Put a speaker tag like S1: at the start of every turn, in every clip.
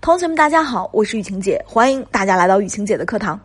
S1: 同学们，大家好，我是雨晴姐，欢迎大家来到雨晴姐的课堂。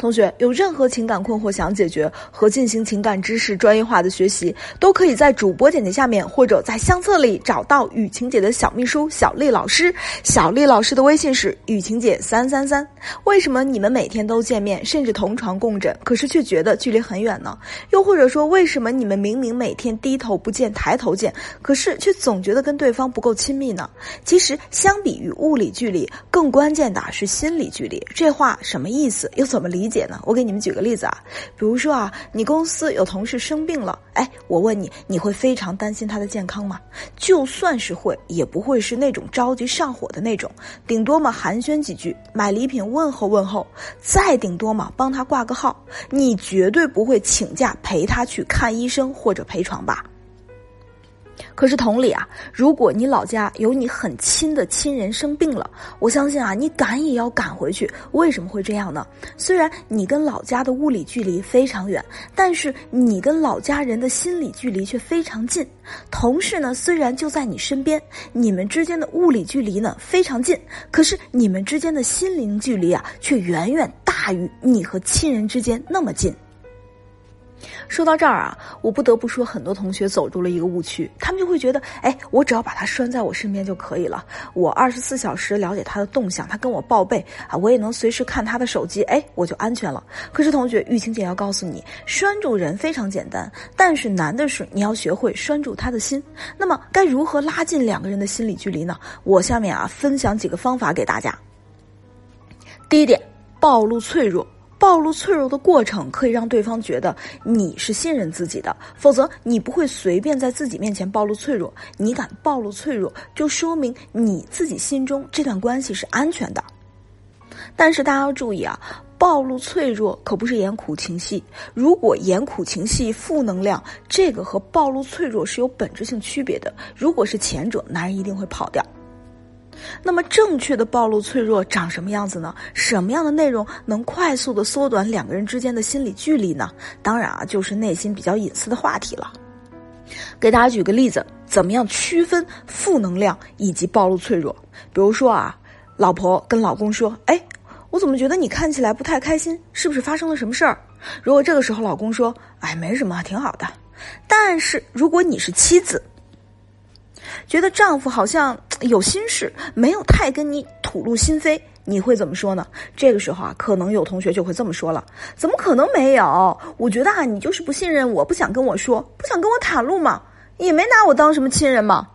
S1: 同学有任何情感困惑想解决和进行情感知识专业化的学习，都可以在主播简介下面或者在相册里找到雨晴姐的小秘书小丽老师。小丽老师的微信是雨晴姐三三三。为什么你们每天都见面，甚至同床共枕，可是却觉得距离很远呢？又或者说，为什么你们明明每天低头不见抬头见，可是却总觉得跟对方不够亲密呢？其实，相比于物理距离，更关键的是心理距离。这话什么意思？又怎么理？解姐呢？我给你们举个例子啊，比如说啊，你公司有同事生病了，哎，我问你，你会非常担心他的健康吗？就算是会，也不会是那种着急上火的那种，顶多嘛寒暄几句，买礼品问候问候，再顶多嘛帮他挂个号，你绝对不会请假陪他去看医生或者陪床吧。可是同理啊，如果你老家有你很亲的亲人生病了，我相信啊，你赶也要赶回去。为什么会这样呢？虽然你跟老家的物理距离非常远，但是你跟老家人的心理距离却非常近。同事呢，虽然就在你身边，你们之间的物理距离呢非常近，可是你们之间的心灵距离啊，却远远大于你和亲人之间那么近。说到这儿啊，我不得不说，很多同学走入了一个误区，他们就会觉得，哎，我只要把他拴在我身边就可以了，我二十四小时了解他的动向，他跟我报备啊，我也能随时看他的手机，哎，我就安全了。可是同学，玉清姐要告诉你，拴住人非常简单，但是难的是你要学会拴住他的心。那么该如何拉近两个人的心理距离呢？我下面啊分享几个方法给大家。第一点，暴露脆弱。暴露脆弱的过程可以让对方觉得你是信任自己的，否则你不会随便在自己面前暴露脆弱。你敢暴露脆弱，就说明你自己心中这段关系是安全的。但是大家要注意啊，暴露脆弱可不是演苦情戏。如果演苦情戏，负能量，这个和暴露脆弱是有本质性区别的。如果是前者，男人一定会跑掉。那么正确的暴露脆弱长什么样子呢？什么样的内容能快速的缩短两个人之间的心理距离呢？当然啊，就是内心比较隐私的话题了。给大家举个例子，怎么样区分负能量以及暴露脆弱？比如说啊，老婆跟老公说：“哎，我怎么觉得你看起来不太开心？是不是发生了什么事儿？”如果这个时候老公说：“哎，没什么，挺好的。”但是如果你是妻子，觉得丈夫好像有心事，没有太跟你吐露心扉，你会怎么说呢？这个时候啊，可能有同学就会这么说了：怎么可能没有？我觉得啊，你就是不信任我，不想跟我说，不想跟我袒露嘛，也没拿我当什么亲人嘛，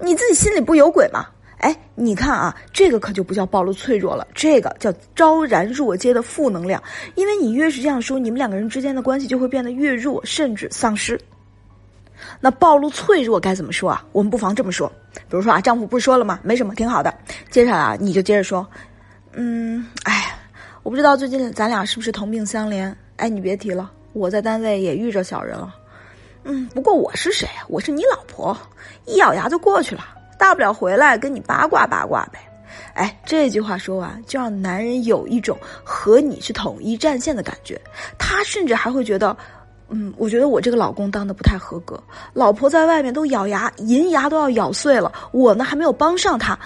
S1: 你自己心里不有鬼吗？哎，你看啊，这个可就不叫暴露脆弱了，这个叫昭然若揭的负能量。因为你越是这样说，你们两个人之间的关系就会变得越弱，甚至丧失。那暴露脆弱该怎么说啊？我们不妨这么说，比如说啊，丈夫不是说了吗？没什么，挺好的。接下来啊，你就接着说，嗯，哎，我不知道最近咱俩是不是同病相怜？哎，你别提了，我在单位也遇着小人了。嗯，不过我是谁啊？我是你老婆，一咬牙就过去了，大不了回来跟你八卦八卦呗。哎，这句话说完，就让男人有一种和你是统一战线的感觉，他甚至还会觉得。嗯，我觉得我这个老公当的不太合格，老婆在外面都咬牙，银牙都要咬碎了，我呢还没有帮上他，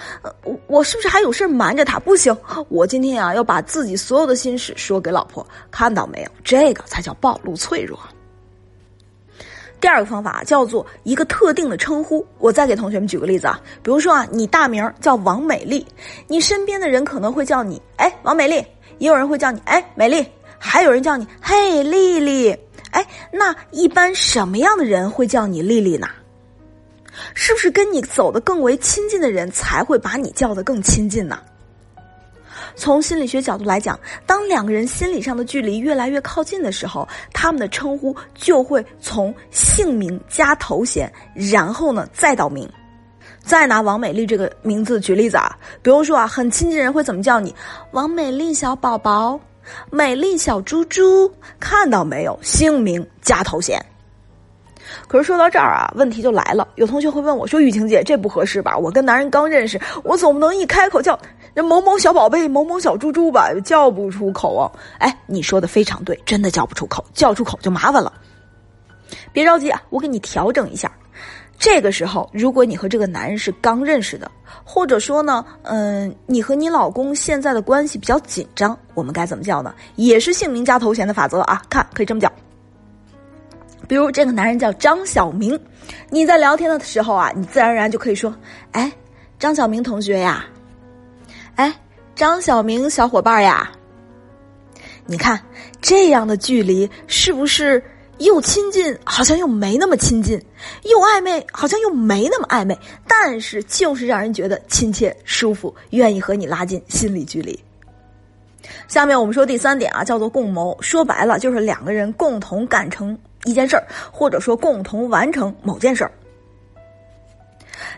S1: 我我是不是还有事瞒着他？不行，我今天啊要把自己所有的心事说给老婆，看到没有？这个才叫暴露脆弱。第二个方法叫做一个特定的称呼，我再给同学们举个例子啊，比如说啊，你大名叫王美丽，你身边的人可能会叫你哎王美丽，也有人会叫你哎美丽，还有人叫你嘿丽丽。那一般什么样的人会叫你丽丽呢？是不是跟你走得更为亲近的人才会把你叫得更亲近呢？从心理学角度来讲，当两个人心理上的距离越来越靠近的时候，他们的称呼就会从姓名加头衔，然后呢再到名。再拿王美丽这个名字举例子啊，比如说啊，很亲近人会怎么叫你？王美丽小宝宝。美丽小猪猪，看到没有？姓名加头衔。可是说到这儿啊，问题就来了。有同学会问我说：“雨晴姐，这不合适吧？我跟男人刚认识，我总不能一开口叫人某某小宝贝、某某小猪猪吧？叫不出口啊！”哎，你说的非常对，真的叫不出口，叫出口就麻烦了。别着急啊，我给你调整一下。这个时候，如果你和这个男人是刚认识的，或者说呢，嗯，你和你老公现在的关系比较紧张，我们该怎么叫呢？也是姓名加头衔的法则啊，看可以这么叫。比如这个男人叫张小明，你在聊天的时候啊，你自然而然就可以说：“哎，张小明同学呀，哎，张小明小伙伴呀。”你看这样的距离是不是？又亲近，好像又没那么亲近；又暧昧，好像又没那么暧昧。但是，就是让人觉得亲切、舒服，愿意和你拉近心理距离。下面我们说第三点啊，叫做共谋。说白了，就是两个人共同干成一件事儿，或者说共同完成某件事儿。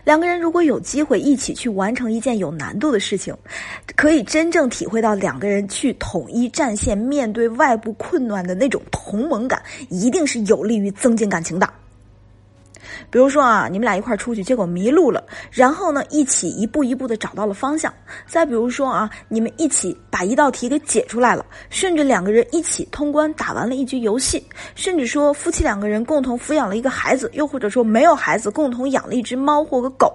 S1: 两个人如果有机会一起去完成一件有难度的事情，可以真正体会到两个人去统一战线、面对外部困难的那种同盟感，一定是有利于增进感情的。比如说啊，你们俩一块出去，结果迷路了，然后呢，一起一步一步的找到了方向。再比如说啊，你们一起把一道题给解出来了，甚至两个人一起通关打完了一局游戏，甚至说夫妻两个人共同抚养了一个孩子，又或者说没有孩子，共同养了一只猫或个狗。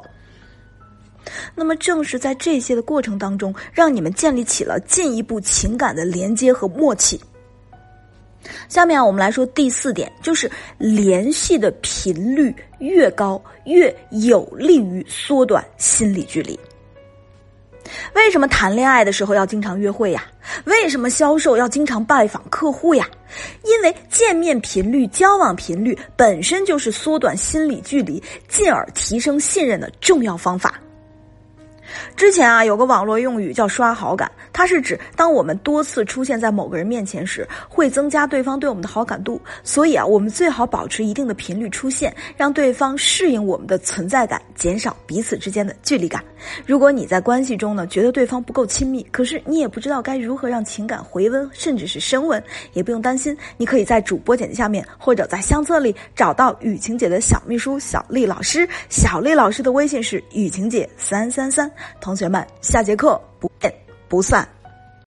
S1: 那么正是在这些的过程当中，让你们建立起了进一步情感的连接和默契。下面，我们来说第四点，就是联系的频率越高，越有利于缩短心理距离。为什么谈恋爱的时候要经常约会呀？为什么销售要经常拜访客户呀？因为见面频率、交往频率本身就是缩短心理距离，进而提升信任的重要方法。之前啊，有个网络用语叫刷好感，它是指当我们多次出现在某个人面前时，会增加对方对我们的好感度。所以啊，我们最好保持一定的频率出现，让对方适应我们的存在感，减少彼此之间的距离感。如果你在关系中呢，觉得对方不够亲密，可是你也不知道该如何让情感回温，甚至是升温，也不用担心，你可以在主播简介下面或者在相册里找到雨晴姐的小秘书小丽老师。小丽老师的微信是雨晴姐三三三。同学们，下节课不见不散。